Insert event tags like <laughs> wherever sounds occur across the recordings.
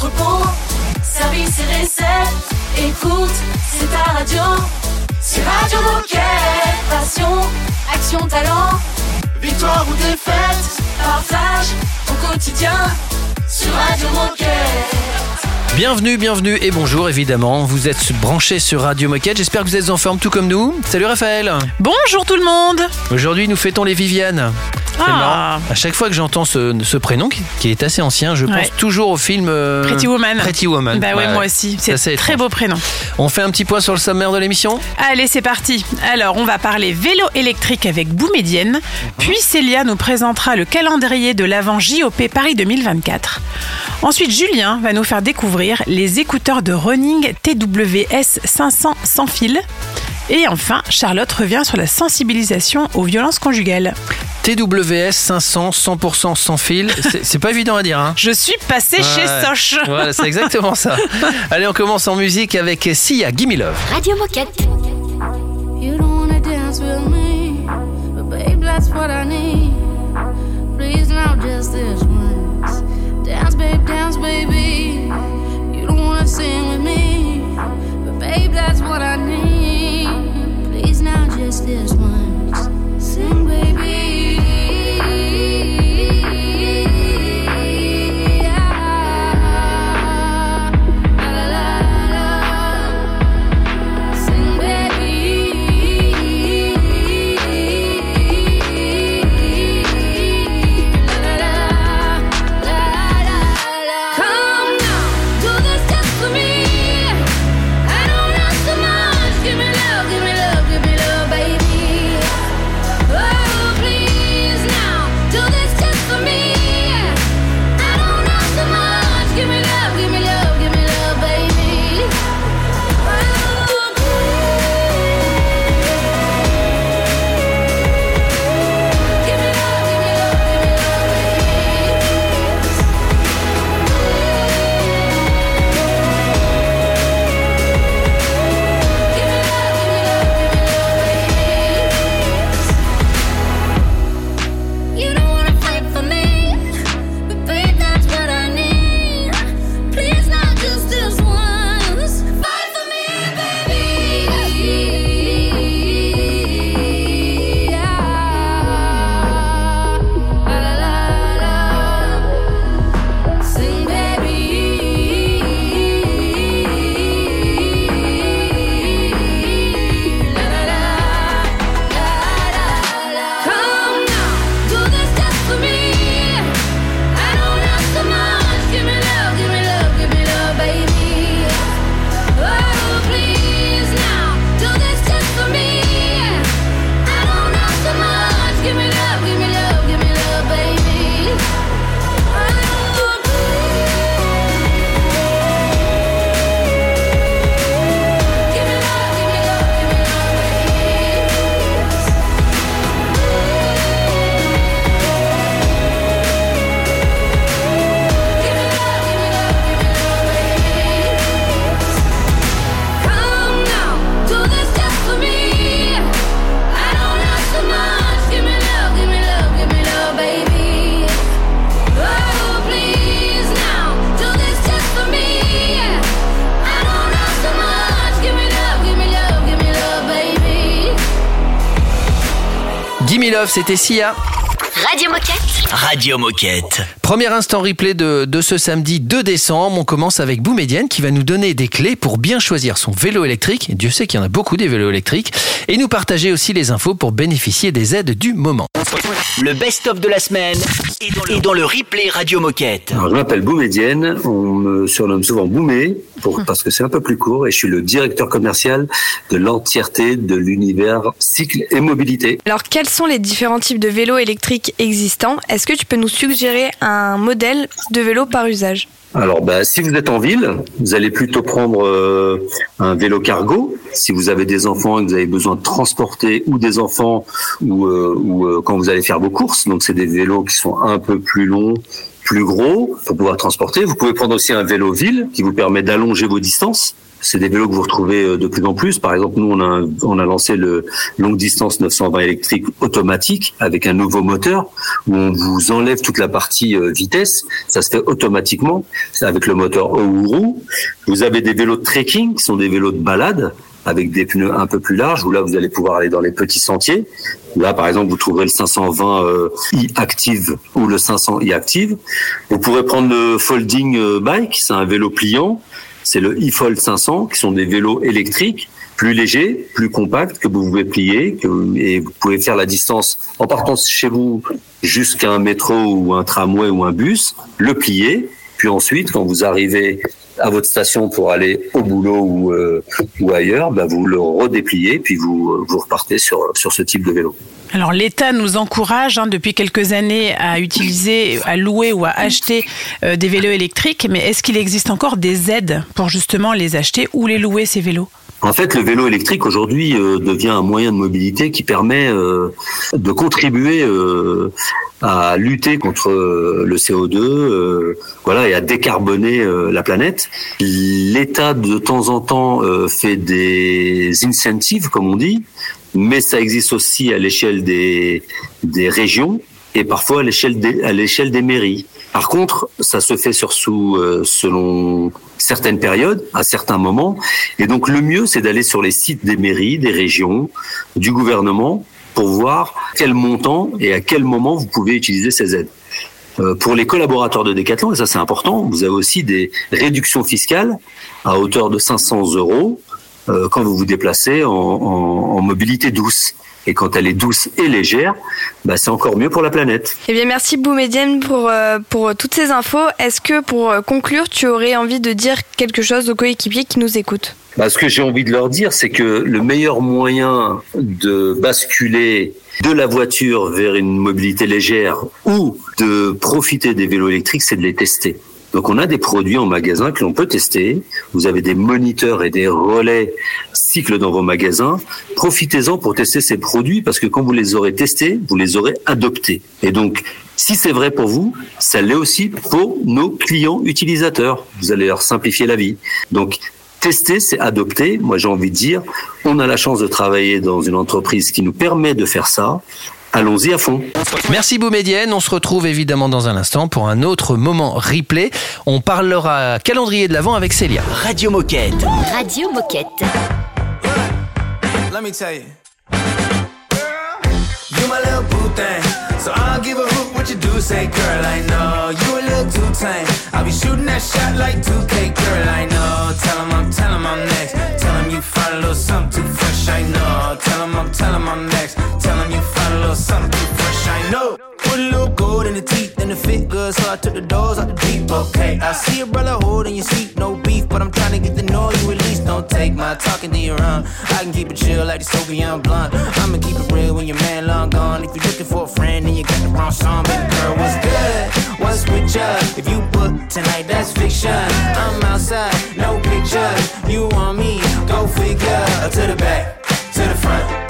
entrepôt, service et recettes. Écoute, c'est ta radio. C'est Radio Moquette. Passion, action, talent. Victoire ou défaite, partage au quotidien sur Radio Moquette. Bienvenue, bienvenue et bonjour évidemment. Vous êtes branchés sur Radio Moquette. J'espère que vous êtes en forme tout comme nous. Salut Raphaël. Bonjour tout le monde Aujourd'hui, nous fêtons les Viviane. C'est Ah. marrant. À chaque fois que j'entends ce, ce prénom, qui- qui est assez ancien, je Ouais. pense toujours au film euh, Pretty Woman. Pretty Woman. Bah ouais, moi aussi. C'est très étrange. beau prénom. On fait un petit point sur le sommaire de l'émission? Allez, c'est parti. Alors, on va parler vélo électrique avec Boumedienne. Puis Célia nous présentera le calendrier de l'avant JOP Paris 2024. Ensuite, Julien va nous faire découvrir les écouteurs de running TWS 500 sans fil. Et enfin, Charlotte revient sur la sensibilisation aux violences conjugales. TWS 500 100% sans fil. C'est- pas évident à dire. Hein Je suis passée chez Ouais. Soch. Voilà, c'est exactement ça. <laughs> Allez, on commence en musique avec Sia, Gimme Love. Radio Moquette. You don't wanna dance with me, but babe, that's what I need. Please now, just this once. Dance, babe, dance, baby. You don't wanna sing with me, but babe, that's what I need. Please now, just this once. Sing, baby. Love, c'était Sia. Radio Moquette. Radio Moquette. Premier instant replay de, de ce samedi 2 décembre. On commence avec Boumedienne qui va nous donner des clés pour bien choisir son vélo électrique. Et Dieu sait qu'il y en a beaucoup des vélos électriques. Et nous partager aussi les infos pour bénéficier des aides du moment. Le best-of de la semaine est dans le, est dans le replay Radio Moquette. Alors, je m'appelle Boumedienne, on me surnomme souvent Boumé, pour, parce que c'est un peu plus court, et je suis le directeur commercial de l'entièreté de l'univers cycle et mobilité. Alors, quels sont les différents types de vélos électriques existants? Est-ce que tu peux nous suggérer un modèle de vélo par usage Alors, bah, si vous êtes en ville, vous allez plutôt prendre euh, un vélo cargo. Si vous avez des enfants et que vous avez besoin de transporter ou des enfants ou, euh, euh, quand vous allez faire vos courses, donc c'est des vélos qui sont un peu plus longs, plus gros pour pouvoir transporter. Vous pouvez prendre aussi un vélo ville qui vous permet d'allonger vos distances. C'est des vélos que vous retrouvez euh, de plus en plus. Par exemple, nous, on a, on a lancé le longue distance 920 électrique automatique avec un nouveau moteur où on vous enlève toute la partie euh, vitesse. Ça se fait automatiquement. Avec le moteur Ouru. Vous avez des vélos de trekking qui sont des vélos de balade avec des pneus un peu plus larges où là vous allez pouvoir aller dans les petits sentiers. Là par exemple vous trouverez le 520 euh, i Active ou le 500 i Active. Vous pourrez prendre le folding bike, c'est un vélo pliant. C'est le e-fold 500 qui sont des vélos électriques plus légers, plus compacts que vous pouvez plier et vous pouvez faire la distance en partant chez vous jusqu'à un métro ou un tramway ou un bus, le plier puis ensuite, quand vous arrivez à votre station pour aller au boulot ou, euh, ou ailleurs, bah, vous le redépliez, puis vous, vous repartez sur, sur ce type de vélo. Alors l'État nous encourage hein, depuis quelques années à utiliser, à louer ou à acheter euh, des vélos électriques, mais est-ce qu'il existe encore des aides pour justement les acheter ou les louer ces vélos? En fait, le vélo électrique aujourd'hui euh, devient un moyen de mobilité qui permet euh, de contribuer euh, à lutter contre euh, le CO2, euh, voilà, et à décarboner euh, la planète. L'État de temps en temps euh, fait des incentives, comme on dit, mais ça existe aussi à l'échelle des, des régions et parfois à l'échelle des, à l'échelle des mairies. Par contre, ça se fait sur sous euh, selon certaines périodes, à certains moments, et donc le mieux, c'est d'aller sur les sites des mairies, des régions, du gouvernement, pour voir quel montant et à quel moment vous pouvez utiliser ces aides. Euh, Pour les collaborateurs de Decathlon, et ça c'est important, vous avez aussi des réductions fiscales à hauteur de 500 euros euh, quand vous vous déplacez en, mobilité douce. Et quand elle est douce et légère, bah, c'est encore mieux pour la planète. Eh bien, merci Boumedienne pour, euh, pour toutes ces infos. Est-ce que pour conclure, tu aurais envie de dire quelque chose aux coéquipiers qui nous écoutent? Bah, ce que j'ai envie de leur dire, c'est que le meilleur moyen de basculer de la voiture vers une mobilité légère ou de profiter des vélos électriques, c'est de les tester. Donc on a des produits en magasin que l'on peut tester. Vous avez des moniteurs et des relais cycles dans vos magasins. Profitez-en pour tester ces produits parce que quand vous les aurez testés, vous les aurez adoptés. Et donc, si c'est vrai pour vous, ça l'est aussi pour nos clients utilisateurs. Vous allez leur simplifier la vie. Donc, tester, c'est adopter. Moi, j'ai envie de dire, on a la chance de travailler dans une entreprise qui nous permet de faire ça. Allons-y à fond. Merci Boumedienne, on se retrouve évidemment dans un instant pour un autre moment replay. On parlera calendrier de l'Avent avec Célia. Radio Moquette. Radio Moquette. Let me tell you. You my little boo thing. So I'll give a say, girl. I know you a little too tame. I'll be shooting that shot like 2K, girl. I know. Tell him I'm, tell him I'm next. Tell him you find a little something too fresh. I know. Tell him I'm, tell him I'm next. Tell him you find a little something fresh. I know. Put a little gold in the teeth and the fit good, so I took the doors out the deep. Okay, I see your brother holding your seat, no beef, but I'm trying to get you at least. Don't take my talking to your own. I can keep it chill like the Soviet blunt. I'ma keep it real when your man long gone. If you're looking for a friend and you got the wrong song, baby girl, what's good? What's with ya? If you book tonight, that's fiction. I'm outside, no pictures. You want me? Go figure. To the back, to the front.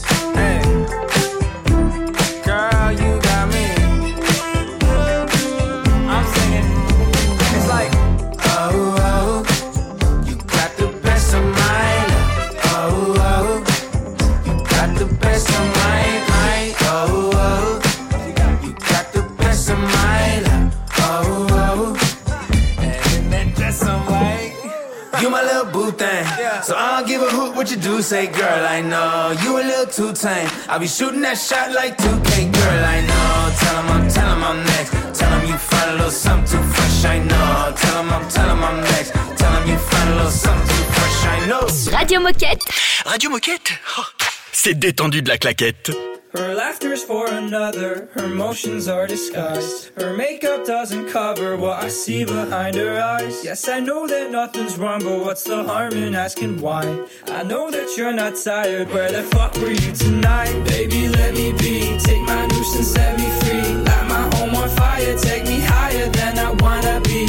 Thing. So I'll give a hoot what you do say, girl. I know you a little too tame. I'll be shooting that shot like 2K, girl. I know. Tell him I'm, tell him I'm next. Tell him you find a little something too fresh. I know. Tell him I'm, tell him I'm next. Tell him you find a little something too fresh. I know. Radio Moquette. Radio Moquette? Oh, c'est détendu de la claquette. Her laughter's for another, her motions are disguised. Her makeup doesn't cover what I see behind her eyes. Yes, I know that nothing's wrong, but what's the harm in asking why? I know that you're not tired, where the fuck were you tonight? Baby, let me be, take my nuisance, set me free. Light my home on fire, take me higher than I wanna be.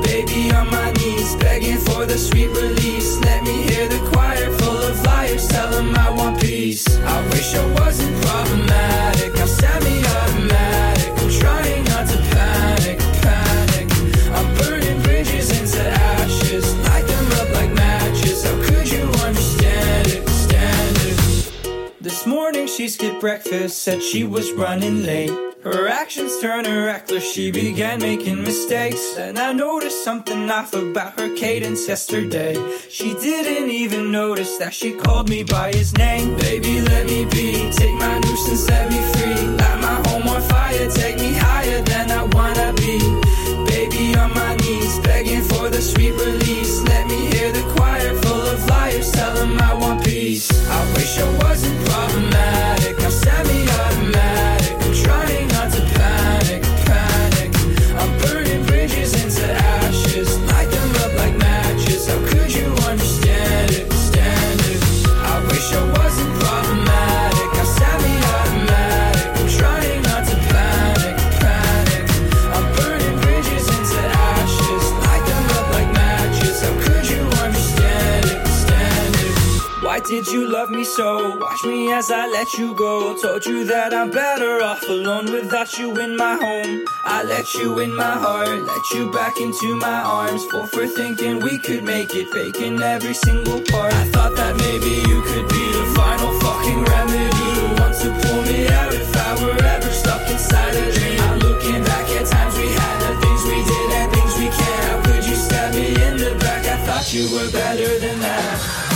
Baby, on my knees, begging for the sweet release. Let me hear the choir liars, tell them I want peace. I wish I wasn't problematic, I'm semi-automatic. She skipped breakfast, said she was running late. Her actions turned her reckless, she began making mistakes. And I noticed something off about her cadence yesterday. She didn't even notice that she called me by his name. Baby, let me be, take my nuisance, set me free. Light my home on fire, take me higher than I wanna be. Baby, on my knees, begging for the sweet release. Let me hear the choir full of liars, tell them I want peace. I wish I wasn't problematic, did you love me so? Watch me as I let you go. Told you that I'm better off alone without you in my home. I let you in my heart, let you back into my arms. Full for thinking we could make it, faking every single part. I thought that maybe you could be the final fucking remedy. The one to pull me out if I were ever stuck inside a dream. I'm looking back at times we had, the things we did and things we can't. How could you stab me in the back? I thought you were better than that.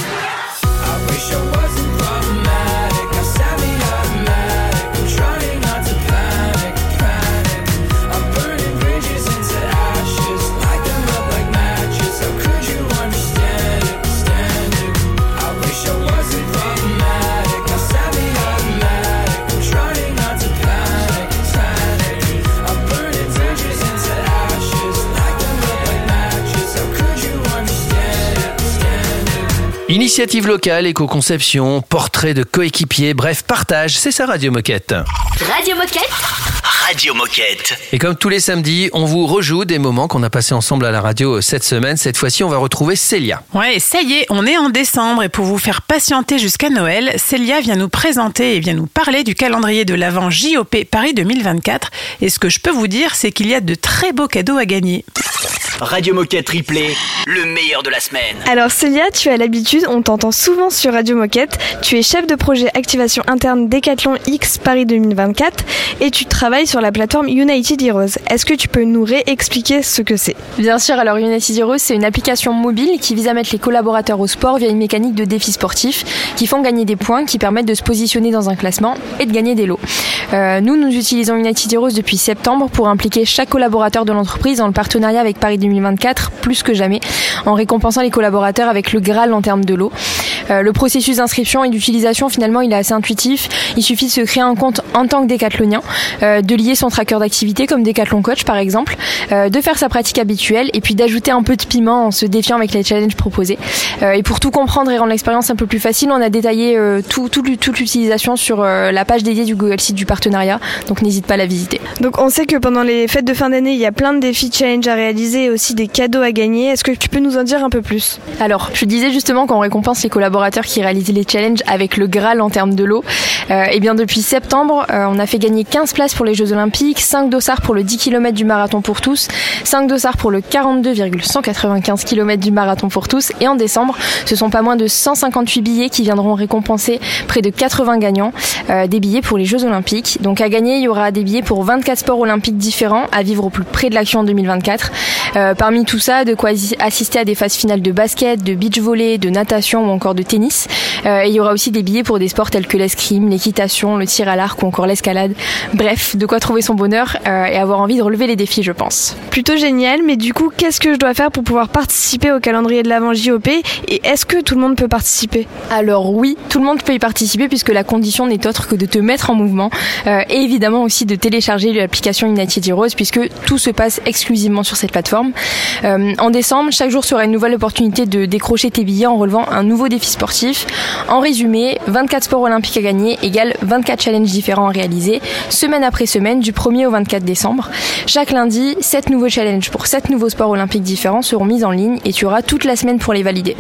Initiative locale, éco-conception, portrait de coéquipier, bref, partage, c'est ça Radio Moquette. Radio Moquette Radio Moquette. Et comme tous les samedis, on vous rejoue des moments qu'on a passés ensemble à la radio cette semaine. Cette fois-ci, on va retrouver Célia. Ouais, ça y est, on est en décembre et pour vous faire patienter jusqu'à Noël, Célia vient nous présenter et vient nous parler du calendrier de l'Avent JOP Paris 2024. Et ce que je peux vous dire, c'est qu'il y a de très beaux cadeaux à gagner. Radio Moquette Replay, le meilleur de la semaine. Alors Célia, tu as l'habitude, on t'entend souvent sur Radio Moquette. Tu es chef de projet activation interne Décathlon X Paris 2024 et tu travailles sur la plateforme United Heroes. Est-ce que tu peux nous réexpliquer ce que c'est? Bien sûr, alors United Heroes, c'est une application mobile qui vise à mettre les collaborateurs au sport via une mécanique de défis sportifs qui font gagner des points, qui permettent de se positionner dans un classement et de gagner des lots. Euh, nous, nous utilisons United Heroes depuis septembre pour impliquer chaque collaborateur de l'entreprise dans le partenariat avec Paris 2024 plus que jamais, en récompensant les collaborateurs avec le Graal en termes de lots. Euh, le processus d'inscription et d'utilisation, finalement, il est assez intuitif. Il suffit de se créer un compte en tant que décathlonien, euh, de lier son tracker d'activité comme Décathlon Coach par exemple, euh, de faire sa pratique habituelle et puis d'ajouter un peu de piment en se défiant avec les challenges proposés. Et pour tout comprendre et rendre l'expérience un peu plus facile, on a détaillé tout, tout, toute l'utilisation sur la page dédiée du Google Site du partenariat, donc n'hésite pas à la visiter. Donc on sait que pendant les fêtes de fin d'année, il y a plein de défis challenge à réaliser et aussi des cadeaux à gagner. Est-ce que tu peux nous en dire un peu plus? Alors, je disais justement qu'on récompense les collaborateurs qui réalisent les challenges avec le Graal en termes de l'eau. Euh, et bien depuis septembre, euh, on a fait gagner 15 places pour les Jeux Olympiques, 5 dossards pour le 10 km du marathon pour tous, 5 dossards pour le 42,195 km du marathon pour tous. Et en décembre, ce sont pas moins de 158 billets qui viendront récompenser près de 80 gagnants euh, des billets pour les Jeux Olympiques. Donc à gagner, il y aura des billets pour 24 sports olympiques différents à vivre au plus près de l'action en 2024. Euh, parmi tout ça, de quoi assi- assister à des phases finales de basket, de beach volley, de natation ou encore de tennis. Euh, et il y aura aussi des billets pour des sports tels que l'escrime, l'équitation, le tir à l'arc ou encore l'escalade. Bref, de quoi trouver son bonheur euh, et avoir envie de relever les défis, je pense. Plutôt génial, mais du coup, qu'est-ce que je dois faire pour pouvoir participer au calendrier de l'Avent JOP Et est-ce que tout le monde peut participer? Alors oui, tout le monde peut y participer puisque la condition n'est autre que de te mettre en mouvement euh, et évidemment aussi de télécharger l'application United Heroes puisque tout se passe exclusivement sur cette plateforme. Euh, en décembre, chaque jour sera une nouvelle opportunité de décrocher tes billets en relevant un nouveau défi En résumé, 24 sports olympiques à gagner égale 24 challenges différents à réaliser, semaine après semaine, du 1er au 24 décembre. Chaque lundi, 7 nouveaux challenges pour 7 nouveaux sports olympiques différents seront mis en ligne et tu auras toute la semaine pour les valider.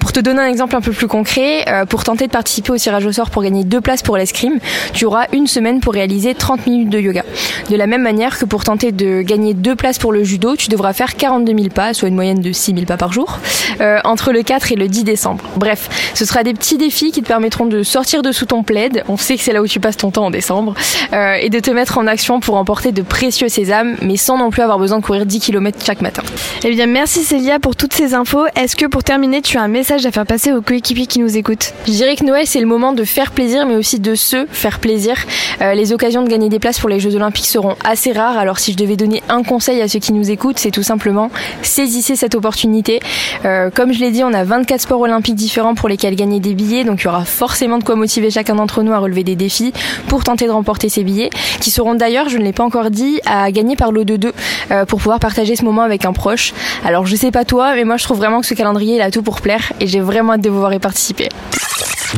Pour te donner un exemple un peu plus concret, euh, pour tenter de participer au tirage au sort pour gagner deux places pour l'escrime, tu auras une semaine pour réaliser 30 minutes de yoga. De la même manière que pour tenter de gagner deux places pour le judo, tu devras faire 42 000 pas, soit une moyenne de 6 000 pas par jour, euh, entre le 4 et le 10 décembre. Bref, ce sera des petits défis qui te permettront de sortir de sous ton plaid, on sait que c'est là où tu passes ton temps en décembre, euh, et de te mettre en action pour emporter de précieux sésames, mais sans non plus avoir besoin de courir 10 km chaque matin. Eh bien, merci Célia pour toutes ces infos. Est-ce que pour terminer, tu as un message à faire passer aux coéquipiers qui nous écoutent? Je dirais que Noël, c'est le moment de faire plaisir, mais aussi de se faire plaisir. Euh, les occasions de gagner des places pour les Jeux Olympiques seront assez rares. Alors, si je devais donner un conseil à ceux qui nous écoutent, c'est tout simplement saisissez cette opportunité. Euh, comme je l'ai dit, on a 24 sports olympiques différents pour lesquels gagner des billets. Donc, il y aura forcément de quoi motiver chacun d'entre nous à relever des défis pour tenter de remporter ces billets, qui seront d'ailleurs, je ne l'ai pas encore dit, à gagner par lot de deux euh, pour pouvoir partager ce moment avec un proche. Alors, je sais pas toi, mais moi, je trouve vraiment que ce calendrier, il a tout pour plaire et j'ai vraiment hâte de vous voir y participer.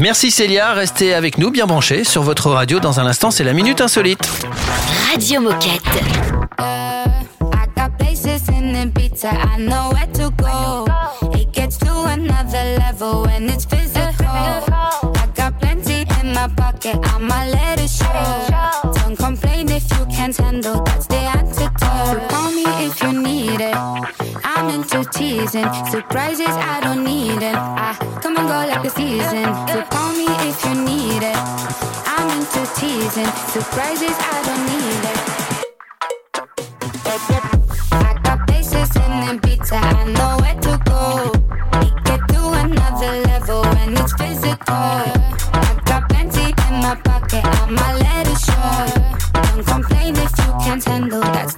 Merci Célia, restez avec nous bien branchés sur votre radio. Dans un instant, c'est la Minute Insolite. Radio Moquette. I got places in Ibiza, I know where to go. Another level when it's physical. I got plenty in my pocket, I'ma let it show. Don't complain if you can't handle, that's the antidote. Call me if you need it. I'm into teasing, surprises I don't need it. I come and go like the season. So call me if you need it. I'm into teasing, surprises I don't need it. I got places in Ibiza, I know where handle, that's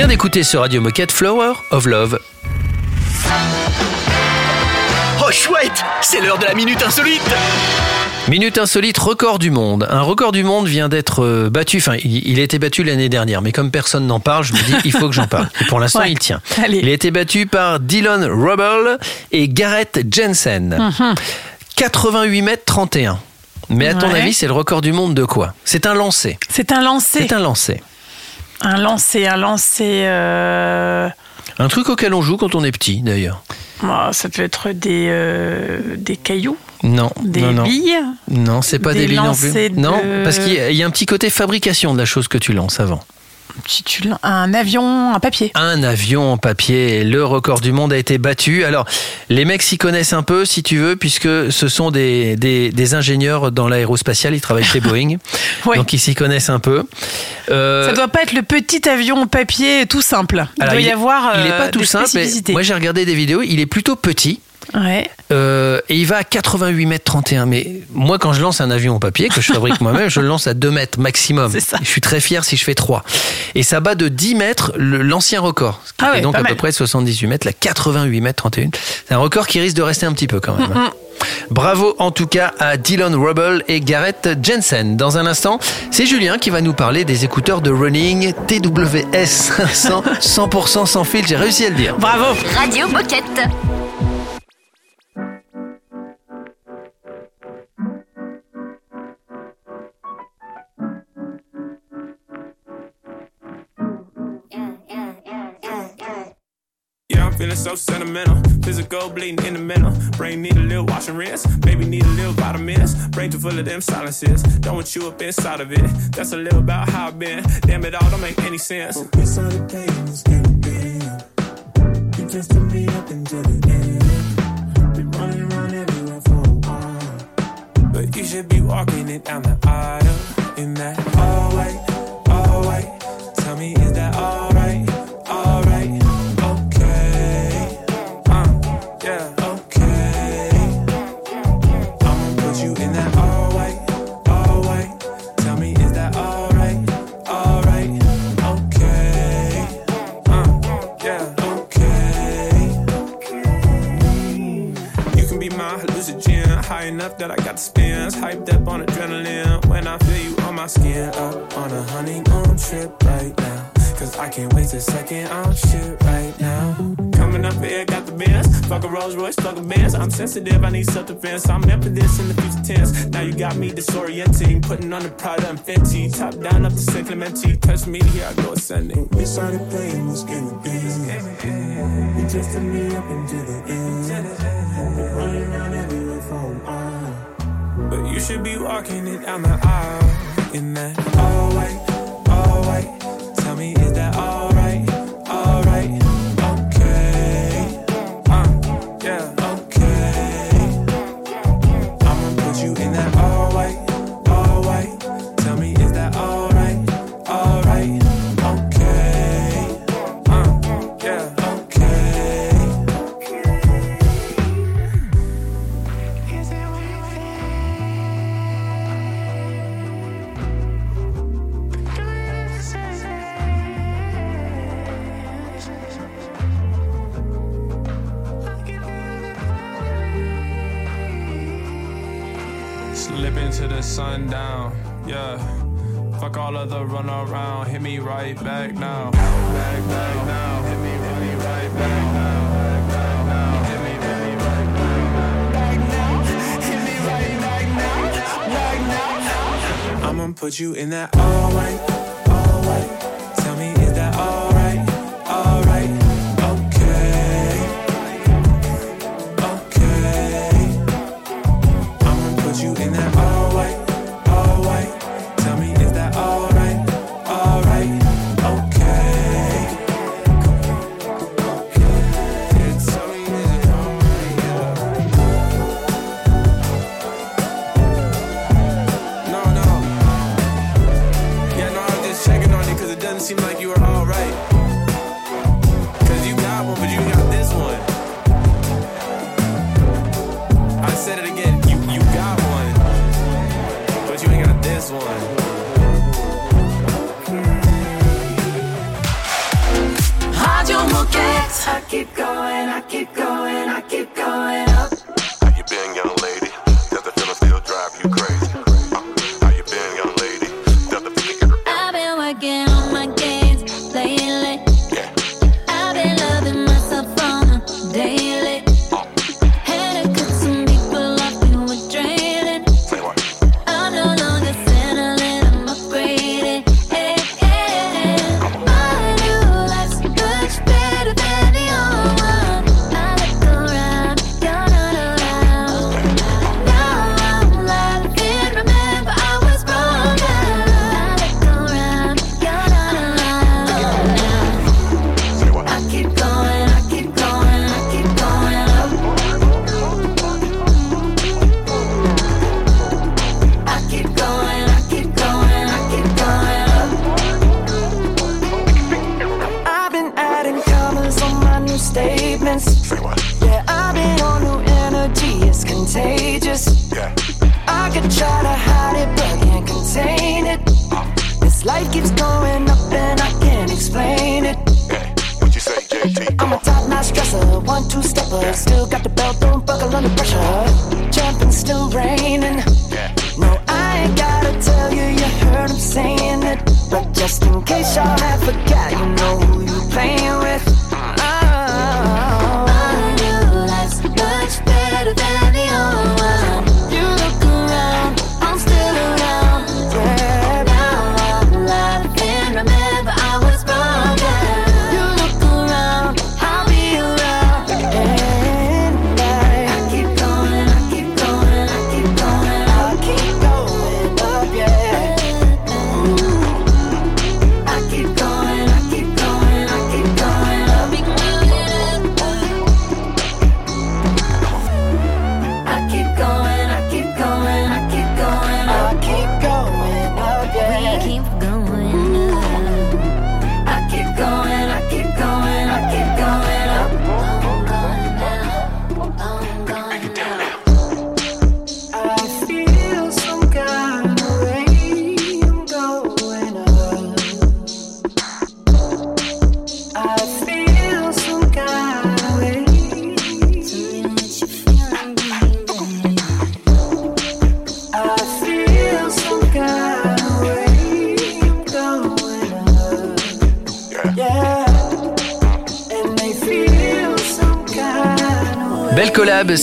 Vient d'écouter sur Radio Moquette Flower of Love. Oh chouette, c'est l'heure de la minute insolite. Minute insolite, record du monde. Un record du monde vient d'être euh, battu. Enfin, il, il a été battu l'année dernière, mais comme personne n'en parle, je me dis il faut que j'en parle. Et pour l'instant, Ouais. il tient. Allez. Il a été battu par Dylan Rubble et Garrett Jensen. Mhm. 88 mètres 31. Mais à ton avis, c'est le record du monde de quoi? C'est un lancer. C'est un lancer. C'est un lancer. Un lancer, un lancer. euh, Un truc auquel on joue quand on est petit, d'ailleurs. oh, ça peut être des, euh, des cailloux, Non, des non, non. billes. Non, c'est pas Des des, billes non plus. de- Non, parce qu'il y a un petit côté fabrication de la chose que tu lances avant. Tu- un avion, un papier. Un avion en papier, le record du monde a été battu. Alors, les mecs s'y connaissent un peu, si tu veux, puisque ce sont des, des, des ingénieurs dans l'aérospatial, ils travaillent chez Boeing, <laughs> donc ils s'y connaissent un peu. Euh, Ça doit pas être le petit avion en papier tout simple. Il alors, doit y est- avoir il est euh, pas tout simple, mais moi j'ai regardé des vidéos, il est plutôt petit. Ouais. Euh, et il va à 88 mètres 31. Mais moi, quand je lance un avion en papier, que je fabrique <laughs> moi-même, je le lance à 2 mètres maximum. C'est ça. Je suis très fier si je fais 3. Et ça bat de 10 mètres l'ancien record. Ce qui Ah fait ouais, donc à peu près 78 mètres, la 88 mètres 31. C'est un record qui risque de rester un petit peu quand même. hein. Bravo en tout cas à Dylan Rubble et Garrett Jensen. Dans un instant, c'est Julien qui va nous parler des écouteurs de running TWS 500 100% sans fil. J'ai réussi à le dire. Bravo. Radio Moquette. So sentimental. Physical bleeding in the mental. Brain need a little wash and rinse. Baby need a little vitamins. Brain too full of them silences. Don't want you up inside of it. That's a little about how I've been. Damn it all don't make any sense. Oh, inside the pain is getting big. You just took me up into the end. Been running around everywhere for a while. But you should be walking it down the aisle in that all enough that I got the spins, hyped up on adrenaline. When I feel you on my skin, up on a honeymoon trip right now. Cause I can't waste a second on shit right now. Coming up here, got the Benz, fuck a Rolls Royce, fuck a Benz. I'm sensitive, I need self-defense. I'm meant for this in the future tense. Now you got me disorienting, putting on the Prada and Fenty, top down up to San Clemente. Touch me, here I go ascending. We started playing this game of games. You took me up into the end. Been running around But you should be walking it down the aisle in that all white, all white.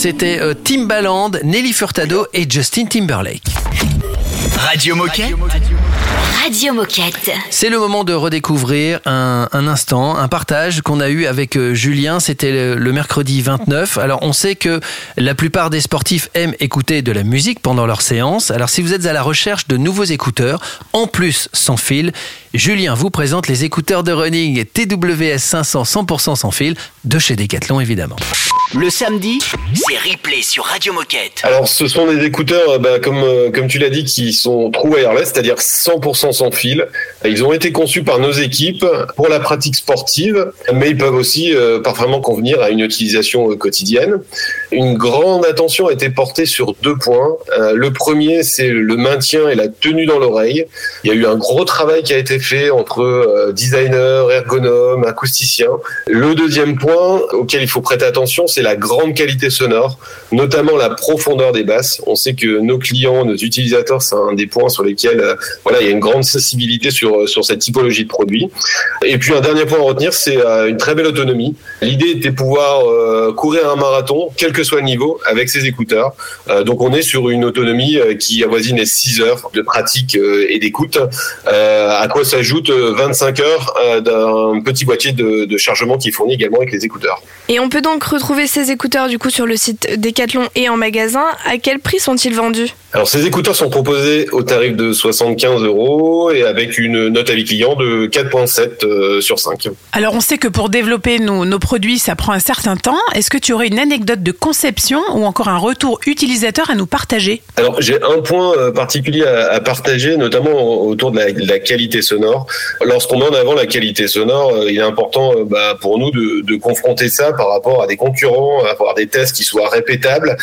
C'était euh, Timbaland, Nelly Furtado et Justin Timberlake. Radio Moquette. Radio Moquette. C'est le moment de redécouvrir un, un instant, un partage qu'on a eu avec euh, Julien. C'était le, le mercredi 29. Alors, on sait que la plupart des sportifs aiment écouter de la musique pendant leur séance. Alors, si vous êtes à la recherche de nouveaux écouteurs, en plus sans fil, Julien vous présente les écouteurs de running TWS 500 100% sans fil de chez Decathlon, évidemment. Le samedi, c'est replay sur Radio Moquette. Alors, ce sont des écouteurs, euh, bah, comme, euh, comme tu l'as dit, qui sont true wireless, c'est-à-dire 100% sans fil. Ils ont été conçus par nos équipes pour la pratique sportive, mais ils peuvent aussi euh, parfaitement convenir à une utilisation euh, quotidienne. Une grande attention a été portée sur deux points. Euh, le premier, c'est le maintien et la tenue dans l'oreille. Il y a eu un gros travail qui a été fait entre euh, designers, ergonomes, acousticiens. Le deuxième point auquel il faut prêter attention, c'est la grande qualité sonore, notamment la profondeur des basses. On sait que nos clients, nos utilisateurs, c'est un des points sur lesquels euh, voilà, il y a une grande sensibilité sur, sur cette typologie de produit. Et puis un dernier point à retenir, c'est euh, une très belle autonomie. L'idée était de pouvoir euh, courir un marathon, quel que soit le niveau, avec ses écouteurs. Euh, donc on est sur une autonomie euh, qui avoisine les 6 heures de pratique euh, et d'écoute, euh, à quoi s'ajoute euh, 25 heures euh, d'un petit boîtier de, de chargement qui est fourni également avec les écouteurs. Et on peut donc retrouver ces écouteurs du coup sur le site Decathlon et en magasin. À quel prix sont-ils vendus? Alors ces écouteurs sont proposés au tarif de 75 euros et avec une note avis client de 4.7 euh, sur 5. Alors on sait que pour développer nos, nos produits, ça prend un certain temps. Est-ce que tu aurais une anecdote de conception ou encore un retour utilisateur à nous partager Alors j'ai un point euh, particulier à, partager, notamment autour de la, qualité sonore. Lorsqu'on met en avant la qualité sonore, euh, il est important euh, bah, pour nous de, confronter ça par rapport à des concurrents, avoir des tests qui soient répétables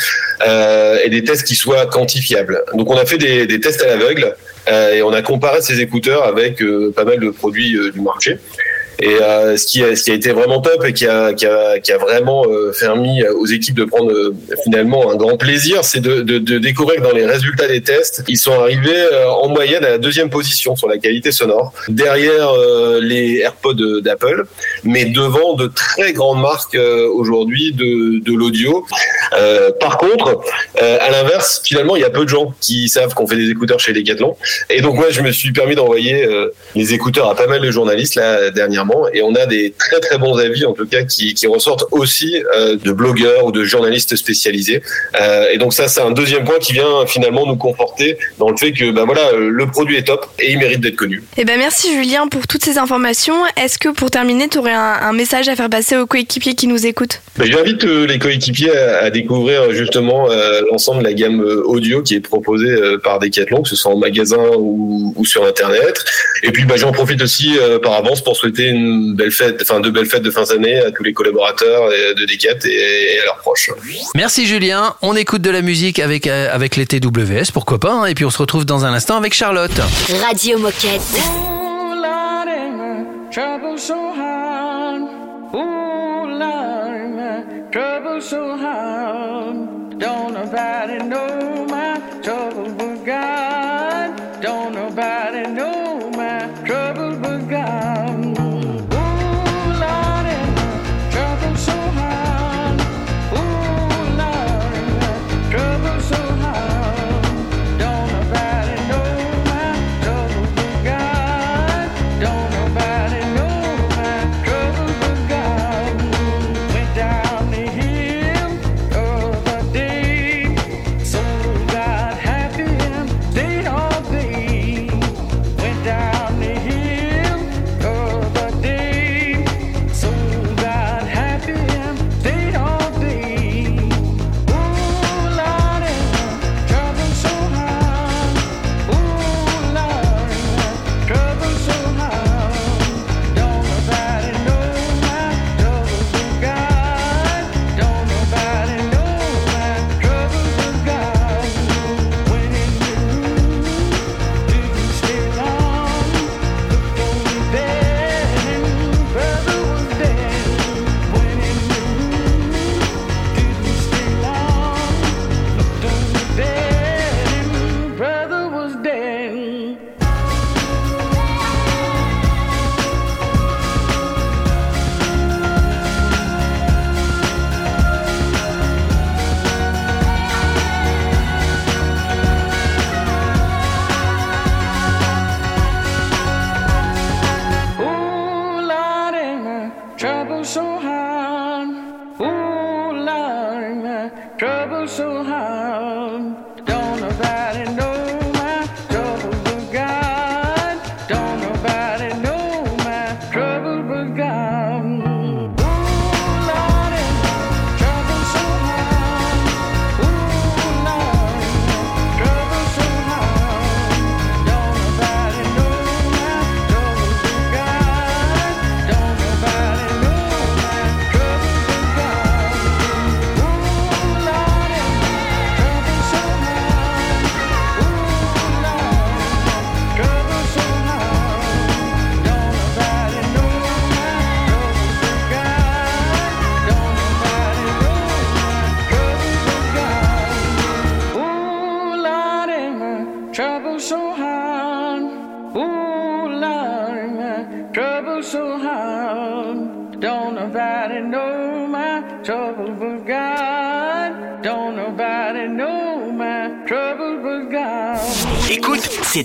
et des tests qui soient quantifiables. Donc on a fait des, tests à l'aveugle et on a comparé ces écouteurs avec pas mal de produits du marché. Et euh, ce, qui a, été vraiment top et qui a, vraiment euh, permis aux équipes de prendre euh, finalement un grand plaisir, c'est de, découvrir que dans les résultats des tests, ils sont arrivés en moyenne à la deuxième position sur la qualité sonore, derrière les AirPods d'Apple, mais devant de très grandes marques aujourd'hui de, l'audio. Par contre, à l'inverse, finalement, il y a peu de gens qui savent qu'on fait des écouteurs chez Decathlon. Et donc, moi, je me suis permis d'envoyer les écouteurs à pas mal de journalistes là dernièrement, et on a des très très bons avis, en tout cas, qui, qui ressortent aussi euh, de blogueurs ou de journalistes spécialisés. Euh, et donc ça, c'est un deuxième point qui vient finalement nous conforter dans le fait que, ben voilà, euh, le produit est top et il mérite d'être connu. Eh ben merci Julien pour toutes ces informations. Est-ce que pour terminer, tu aurais un, un message à faire passer aux coéquipiers qui nous écoutent? Ben, J'invite les coéquipiers à, à découvrir justement l'ensemble de la gamme audio qui est proposée par Decathlon, que ce soit en magasin ou, ou sur Internet. Et puis ben, j'en profite aussi par avance pour souhaiter une belle fête, enfin de belles fêtes de fin d'année à tous les collaborateurs de Decat et, à leurs proches. Merci Julien. On écoute de la musique avec, euh, avec les TWS, pourquoi pas. hein. et puis on se retrouve dans un instant avec Charlotte. Radio Moquette. Ooh, Lordy, my trouble so hard. Ooh, Lordy, my trouble so hard. Don't nobody know my trouble but God. Don't nobody know my trouble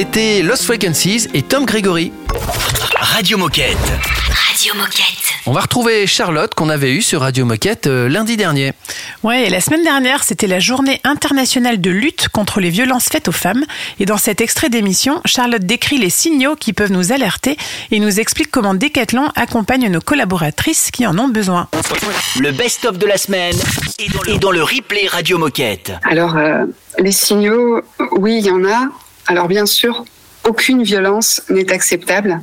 C'était Lost Frequencies et Tom Gregory. Radio Moquette. Radio Moquette. On va retrouver Charlotte qu'on avait eue sur Radio Moquette euh, lundi dernier. Ouais, et la semaine dernière, c'était la journée internationale de lutte contre les violences faites aux femmes. Et dans cet extrait d'émission, Charlotte décrit les signaux qui peuvent nous alerter et nous explique comment Decathlon accompagne nos collaboratrices qui en ont besoin. Le best-of de la semaine est dans le, est dans le replay Radio Moquette. Alors, euh, les signaux, oui, il y en a. Alors, bien sûr, aucune violence n'est acceptable.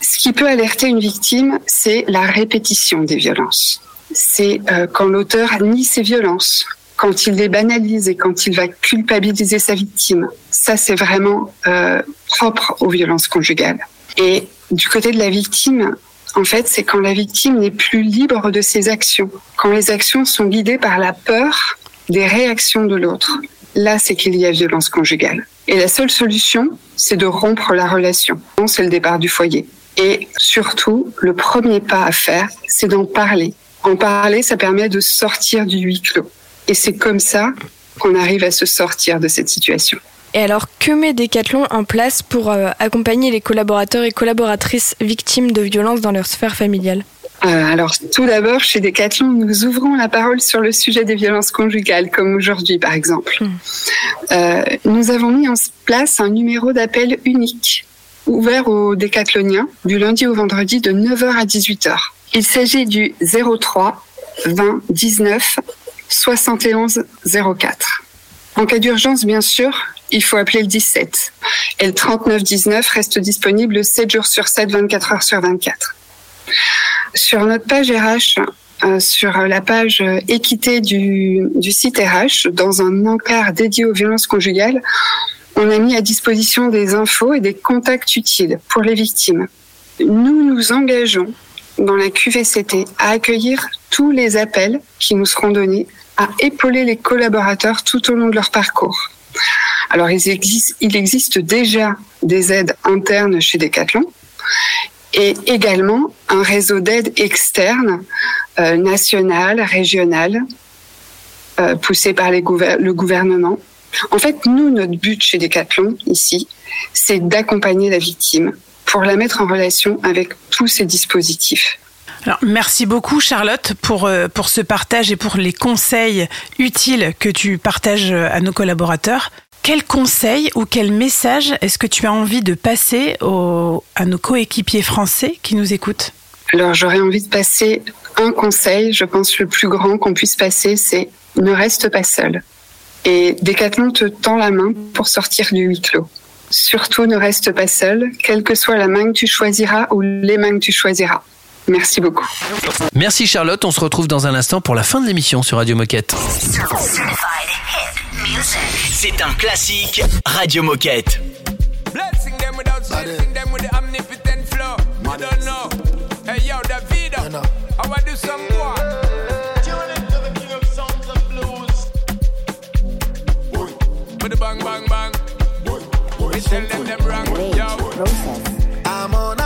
Ce qui peut alerter une victime, c'est la répétition des violences. C'est euh, quand l'auteur nie ses violences, quand il les banalise et quand il va culpabiliser sa victime. Ça, c'est vraiment euh, propre aux violences conjugales. Et du côté de la victime, en fait, c'est quand la victime n'est plus libre de ses actions, quand les actions sont guidées par la peur des réactions de l'autre. Là, c'est qu'il y a violence conjugale. Et la seule solution, c'est de rompre la relation. C'est le départ du foyer. Et surtout, le premier pas à faire, c'est d'en parler. En parler, ça permet de sortir du huis clos. Et c'est comme ça qu'on arrive à se sortir de cette situation. Et alors, que met Decathlon en place pour euh, accompagner les collaborateurs et collaboratrices victimes de violences dans leur sphère familiale? Alors, tout d'abord, chez Decathlon, nous ouvrons la parole sur le sujet des violences conjugales, comme aujourd'hui, par exemple. Euh, nous avons mis en place un numéro d'appel unique, ouvert aux décathloniens, du lundi au vendredi de 9h à 18h. Il s'agit du 03 20 19 71 04. En cas d'urgence, bien sûr, il faut appeler le 17. Et le 39 19 reste disponible 7 jours sur 7, 24 heures sur 24. Sur notre page RH, euh, sur la page équité du, du site RH, dans un encart dédié aux violences conjugales, on a mis à disposition des infos et des contacts utiles pour les victimes. Nous nous engageons dans la QVCT à accueillir tous les appels qui nous seront donnés, à épauler les collaborateurs tout au long de leur parcours. Alors, il existe, il existe déjà des aides internes chez Decathlon et également un réseau d'aide externe, euh, national, régional, euh, poussé par le gouvernement. En fait, nous, notre but chez Decathlon, ici, c'est d'accompagner la victime pour la mettre en relation avec tous ces dispositifs. Alors, merci beaucoup Charlotte pour, euh, pour ce partage et pour les conseils utiles que tu partages euh, à nos collaborateurs. Quel conseil ou quel message est-ce que tu as envie de passer à nos coéquipiers français qui nous écoutent Alors j'aurais envie de passer un conseil, je pense le plus grand qu'on puisse passer, c'est ne reste pas seul. Et Decathlon te tend la main pour sortir du huis clos. Surtout ne reste pas seul, quelle que soit la main que tu choisiras ou les mains que tu choisiras. Merci beaucoup. Merci Charlotte, on se retrouve dans un instant pour la fin de l'émission sur Radio Moquette. C'est un classique Radio Moquette. Blessing them without blessing them with the omnipotent flow. I don't know. Hey yo, Davido, I want do some more? With the bang bang bang. We tell them them wrong. Yo. I'm on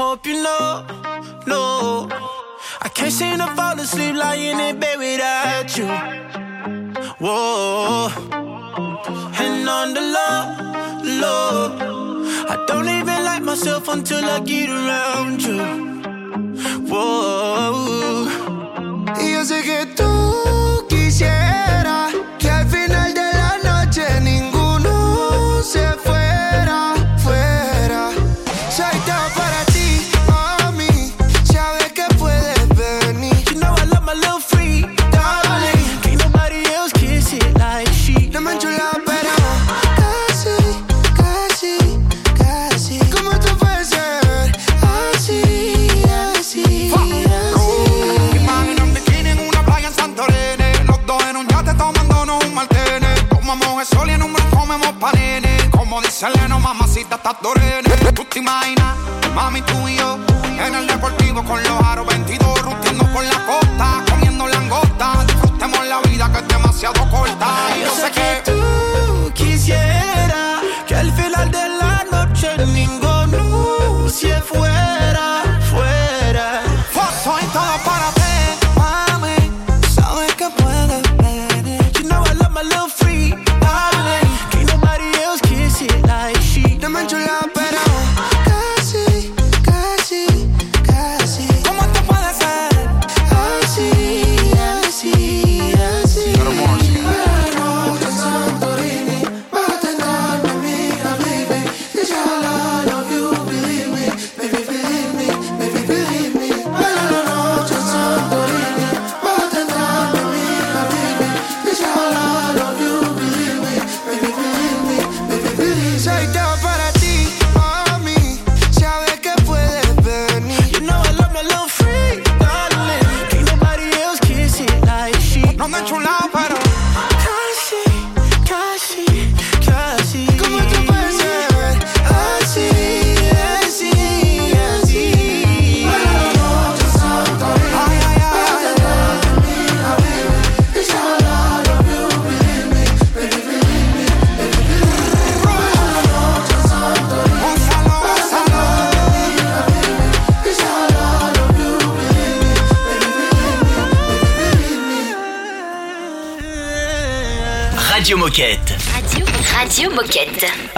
hope you know, no. I can't seem to fall asleep lying in bed without you. Whoa. And on the low, low. I don't even like myself until I get around you. Whoa. Y yo sé que tú.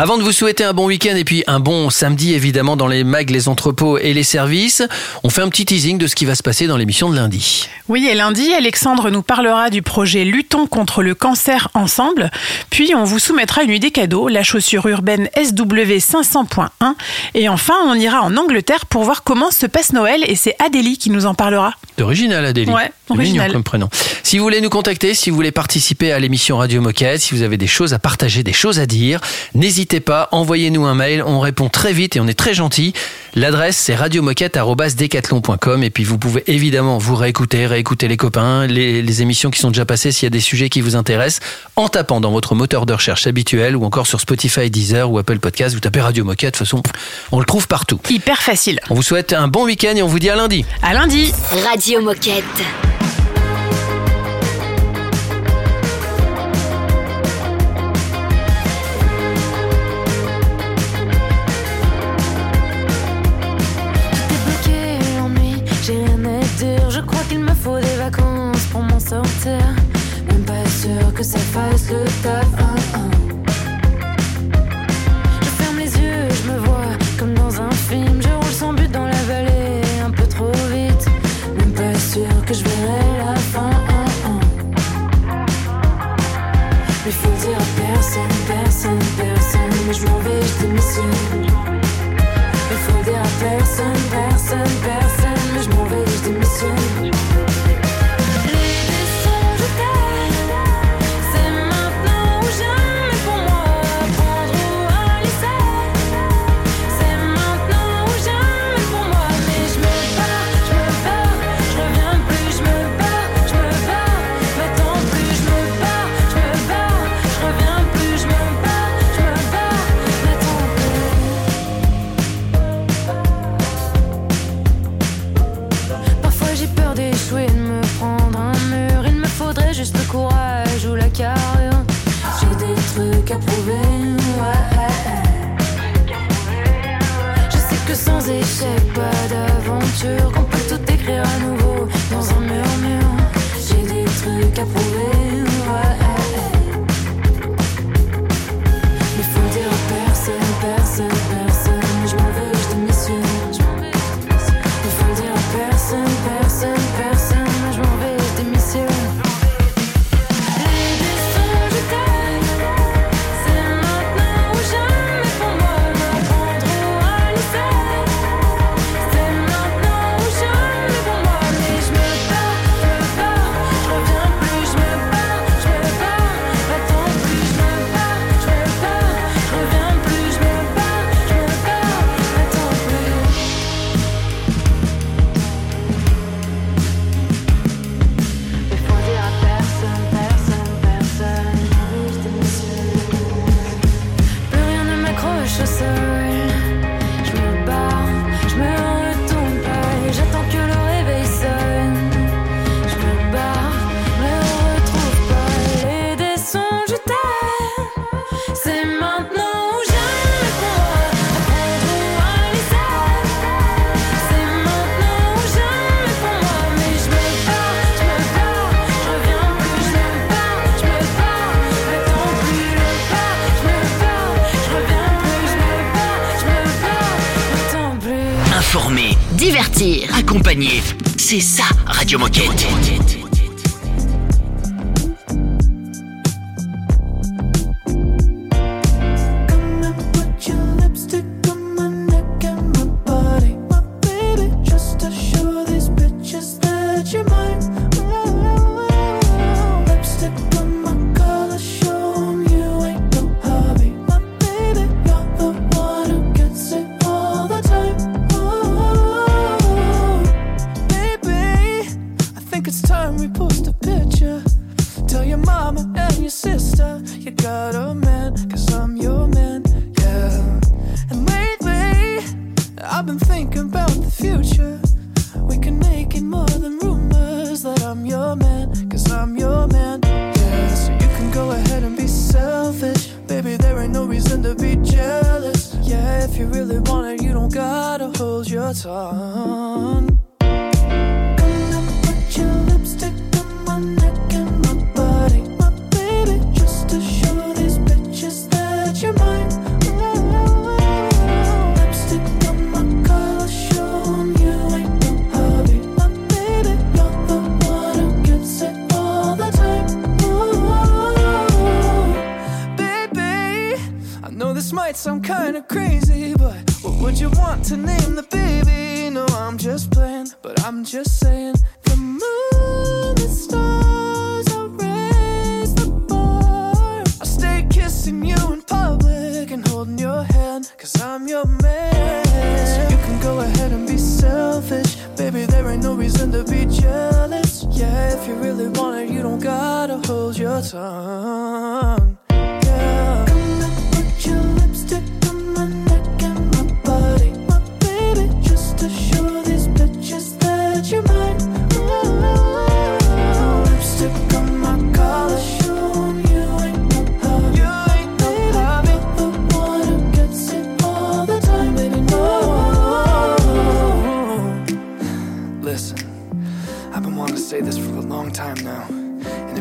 Avant de vous souhaiter un bon week-end et puis un bon samedi évidemment dans les mags, les entrepôts et les services, on fait un petit teasing de ce qui va se passer dans l'émission de lundi. Oui, et lundi, Alexandre nous parlera du projet Luttons contre le cancer ensemble, puis on vous soumettra une idée cadeau, la chaussure urbaine SW 500.1, et enfin on ira en Angleterre pour voir comment se passe Noël et c'est Adélie qui nous en parlera. D'original Adélie. Ouais. Mignon comme prénom. Si vous voulez nous contacter, si vous voulez participer à l'émission Radio Moquette, si vous avez des choses à partager, des choses à dire, n'hésitez pas, envoyez-nous un mail, on répond très vite et on est très gentil. L'adresse c'est radiomoquette@decathlon.com et puis vous pouvez évidemment vous réécouter, réécouter les copains, les, les émissions qui sont déjà passées s'il y a des sujets qui vous intéressent en tapant dans votre moteur de recherche habituel ou encore sur Spotify, Deezer ou Apple Podcast, vous tapez Radio Moquette, de toute façon, on le trouve partout. Hyper facile. On vous souhaite un bon week-end et on vous dit à lundi. À lundi. Radio Moquette. que ça fasse le. sur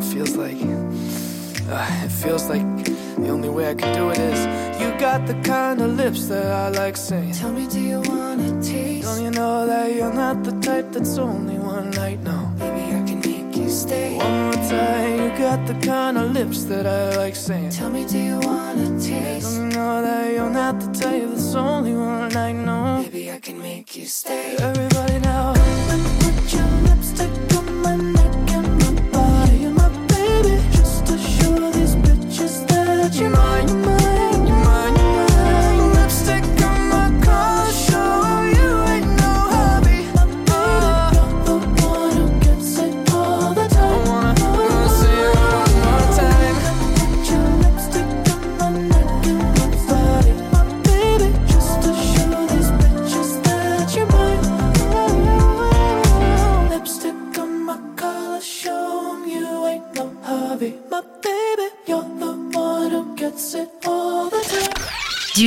it feels like. Uh, it feels like the only way I can do it is you got the kind of lips that I like saying. Tell me, do you wanna taste? Don't you know that you're not the type that's only one night? No, maybe I can make you stay. One more time, you got the kind of lips that I like saying. Tell me, do you wanna taste? Don't you know that you're not the type that's only one night? No, maybe I can make you stay. Everybody now,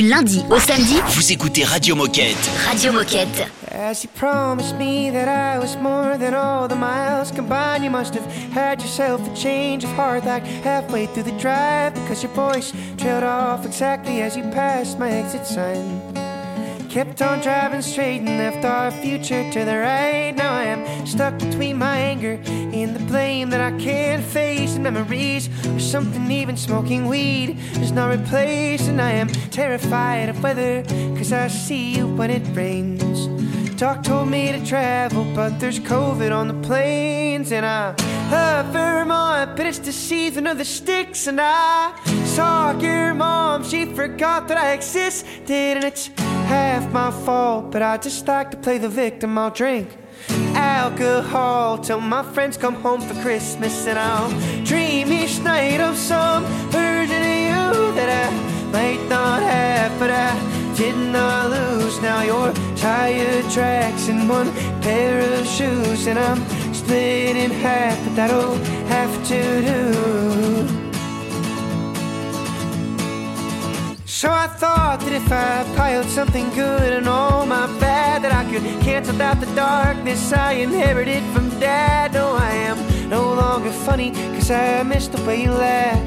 lundi au samedi, Vous écoutez Radio Moquette. Radio Moquette. As you promised me that I was more than all the miles combined, you must have had yourself a change of heart like halfway through the drive because your voice trailed off exactly as you passed my exit sign. Kept on driving straight and left our future to the right. Now I am stuck between my anger and the blame that I can't face. And memories or something, even smoking weed does not replace. And I am terrified of weather because I see you when it rains. Doc told me to travel, but there's COVID on the planes. And I love Vermont, but it's the season of the sticks. And I saw your mom, she forgot that I existed. And it's half my fault, but I just like to play the victim. I'll drink alcohol till my friends come home for Christmas, and I'll dream each night of some version of you that I might not have, but I did not lose. Now your tire tracks in one pair of shoes, and I'm split in half, but that'll have to do. So I thought that if I piled something good and all my bad, that I could cancel out the darkness I inherited from dad. No, I am no longer funny, cause I miss the way you laugh.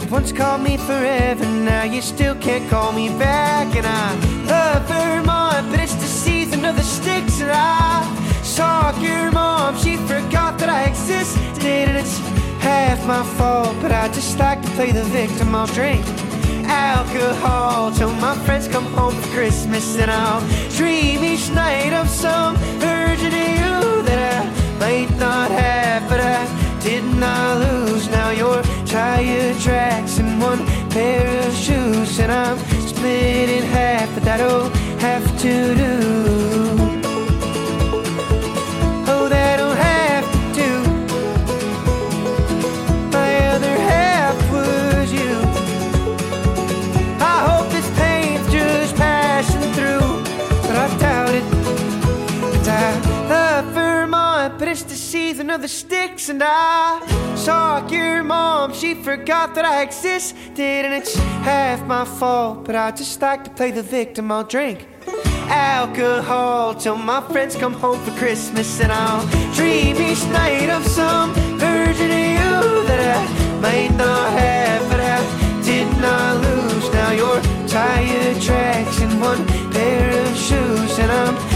You once called me forever, now you still can't call me back. And I love Vermont, but it's the season of the sticks. And I saw your mom, she forgot that I existed. And it's half my fault, but I just like to play the victim. I'll drink alcohol. Till my friends come home for Christmas and I'll dream each night of some version of you that I might not have but I did not lose. Now your tire tracks in one pair of shoes and I'm split in half but that'll have to do of the sticks. And I saw your mom, she forgot that I existed. And it's half my fault, but I just like to play the victim. I'll drink alcohol till my friends come home for Christmas. And I'll dream each night of some version of you that I might not have, but I did not lose. Now your tire tracks in one pair of shoes, and I'm